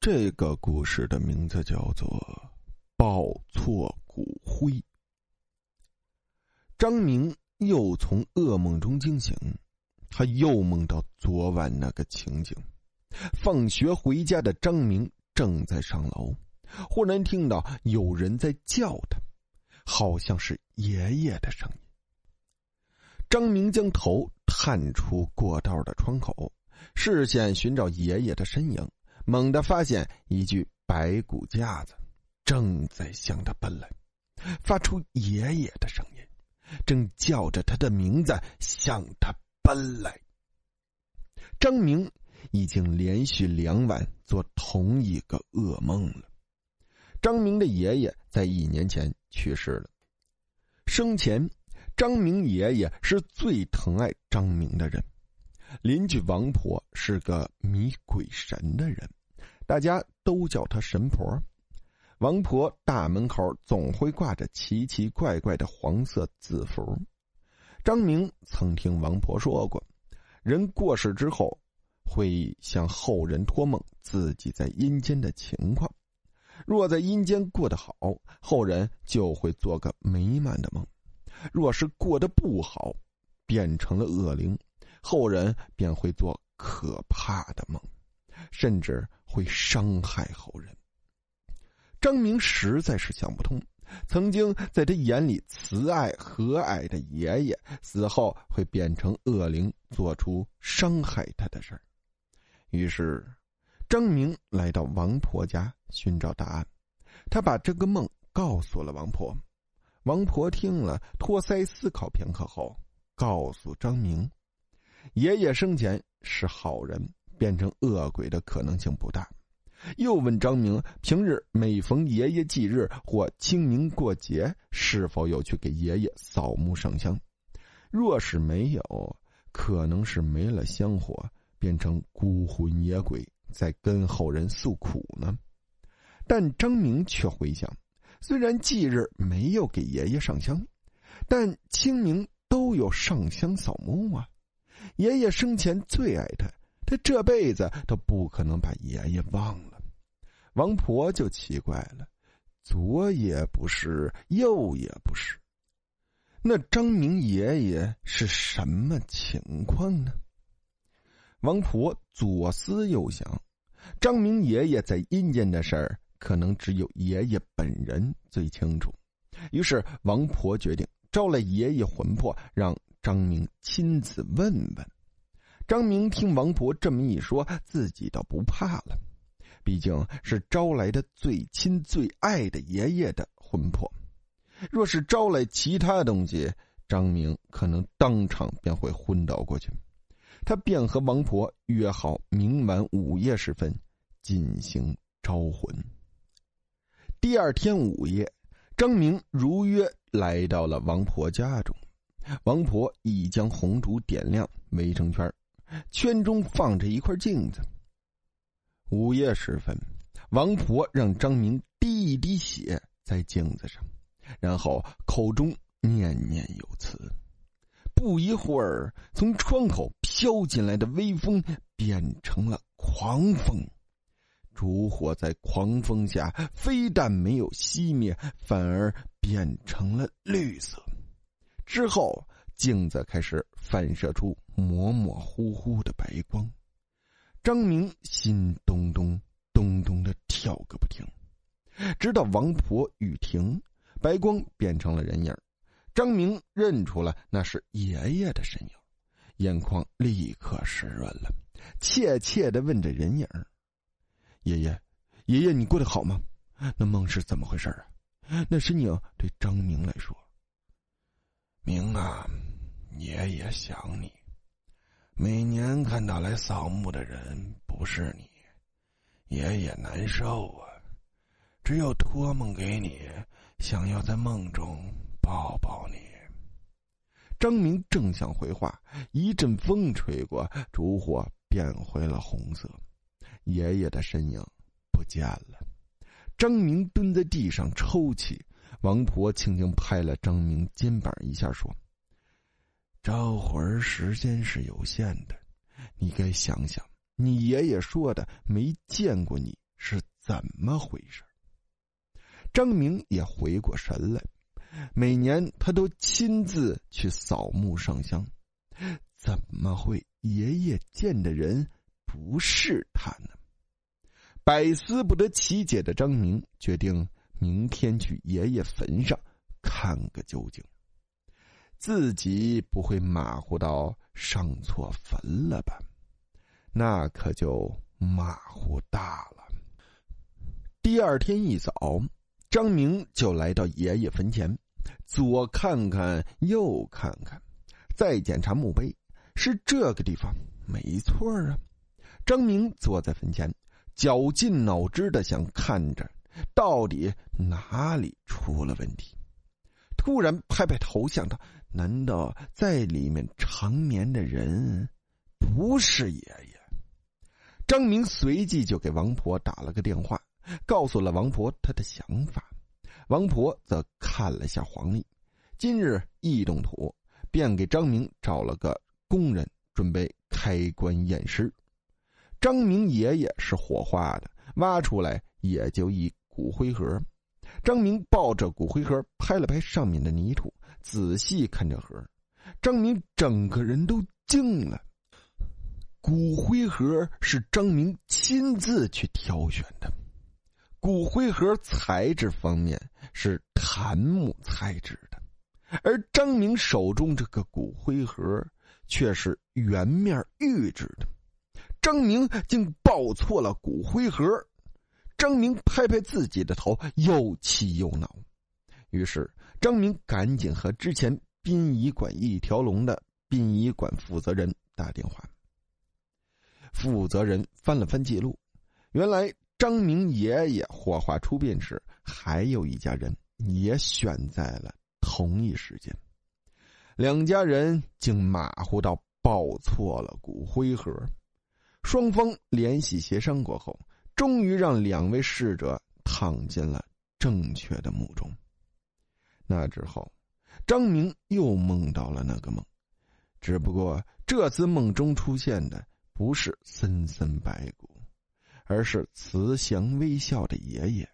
这个故事的名字叫做《抱错骨灰》。张明又从噩梦中惊醒，他又梦到昨晚那个情景。放学回家的张明正在上楼，忽然听到有人在叫他，好像是爷爷的声音。张明将头探出过道的窗口，视线寻找爷爷的身影。猛地发现一具白骨架子，正在向他奔来，发出爷爷的声音，正叫着他的名字向他奔来。张明已经连续两晚做同一个噩梦了。张明的爷爷在一年前去世了，生前张明爷爷是最疼爱张明的人。邻居王婆是个迷鬼神的人，大家都叫她神婆。王婆大门口总会挂着奇奇怪怪的黄色字符。张明曾听王婆说过，人过世之后会向后人托梦自己在阴间的情况，若在阴间过得好，后人就会做个美满的梦；若是过得不好，变成了恶灵。后人便会做可怕的梦，甚至会伤害后人。张明实在是想不通，曾经在他眼里慈爱和蔼的爷爷，死后会变成恶灵，做出伤害他的事儿。于是，张明来到王婆家寻找答案。他把这个梦告诉了王婆。王婆听了，托腮思考片刻后，告诉张明。爷爷生前是好人，变成恶鬼的可能性不大。又问张明，平日每逢爷爷忌日或清明过节，是否有去给爷爷扫墓上香？若是没有，可能是没了香火，变成孤魂野鬼，在跟后人诉苦呢。但张明却回想，虽然忌日没有给爷爷上香，但清明都有上香扫墓啊。爷爷生前最爱他，他这辈子都不可能把爷爷忘了。王婆就奇怪了，左也不是，右也不是，那张明爷爷是什么情况呢？王婆左思右想，张明爷爷在阴间的事儿，可能只有爷爷本人最清楚。于是王婆决定招来爷爷魂魄，让。张明亲自问问，张明听王婆这么一说，自己倒不怕了，毕竟是招来的最亲最爱的爷爷的魂魄。若是招来其他东西，张明可能当场便会昏倒过去。他便和王婆约好明晚午夜时分进行招魂。第二天午夜，张明如约来到了王婆家中。王婆已将红烛点亮，围成圈，圈中放着一块镜子。午夜时分，王婆让张明滴一滴血在镜子上，然后口中念念有词。不一会儿，从窗口飘进来的微风变成了狂风，烛火在狂风下非但没有熄灭，反而变成了绿色。之后，镜子开始反射出模模糊糊的白光，张明心咚咚咚咚的跳个不停，直到王婆雨停，白光变成了人影，张明认出了那是爷爷的身影，眼眶立刻湿润了，怯怯的问着人影：“爷爷，爷爷，你过得好吗？那梦是怎么回事啊？”那身影对张明来说。明啊，爷爷想你。每年看到来扫墓的人不是你，爷爷难受啊。只有托梦给你，想要在梦中抱抱你。张明正想回话，一阵风吹过，烛火变回了红色，爷爷的身影不见了。张明蹲在地上抽泣。王婆轻轻拍了张明肩膀一下，说：“招魂时间是有限的，你该想想，你爷爷说的没见过你是怎么回事。张明也回过神来，每年他都亲自去扫墓上香，怎么会爷爷见的人不是他呢？百思不得其解的张明决定明天去爷爷坟上看个究竟。自己不会马虎到上错坟了吧？那可就马虎大了。第二天一早，张明就来到爷爷坟前，左看看，右看看，再检查墓碑，是这个地方没错啊。张明坐在坟前，绞尽脑汁的想看着，到底哪里出了问题。突然拍拍头，想到。难道在里面长眠的人不是爷爷？张明随即就给王婆打了个电话，告诉了王婆他的想法。王婆则看了下黄历，今日一动土，便给张明找了个工人，准备开棺验尸。张明爷爷是火化的，挖出来也就一骨灰盒。张明抱着骨灰盒，拍了拍上面的泥土。仔细看这盒，张明整个人都惊了。骨灰盒是张明亲自去挑选的，骨灰盒材质方面是檀木材质的，而张明手中这个骨灰盒却是圆面玉制的。张明竟抱错了骨灰盒，张明拍拍自己的头，又气又恼。于是，张明赶紧和之前殡仪馆一条龙的殡仪馆负责人打电话。负责人翻了翻记录，原来张明爷爷火化出殡时，还有一家人也选在了同一时间。两家人竟马虎到抱错了骨灰盒。双方联系协商过后，终于让两位逝者躺进了正确的墓中。那之后，张明又梦到了那个梦，只不过这次梦中出现的不是森森白骨，而是慈祥微笑的爷爷，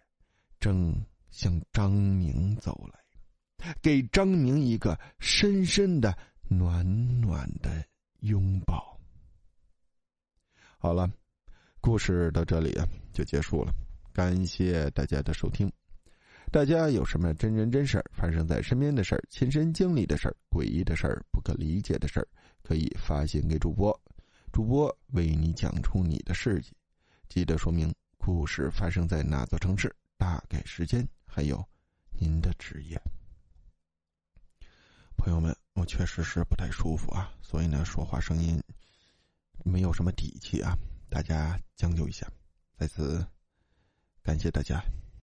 正向张明走来，给张明一个深深的、暖暖的拥抱。好了，故事到这里啊就结束了，感谢大家的收听。大家有什么真人真事儿发生在身边的事儿、亲身经历的事儿、诡异的事儿、不可理解的事儿，可以发信给主播，主播为你讲出你的事迹。记得说明故事发生在哪座城市、大概时间，还有您的职业。朋友们，我确实是不太舒服啊，所以呢，说话声音没有什么底气啊，大家将就一下。在此，感谢大家。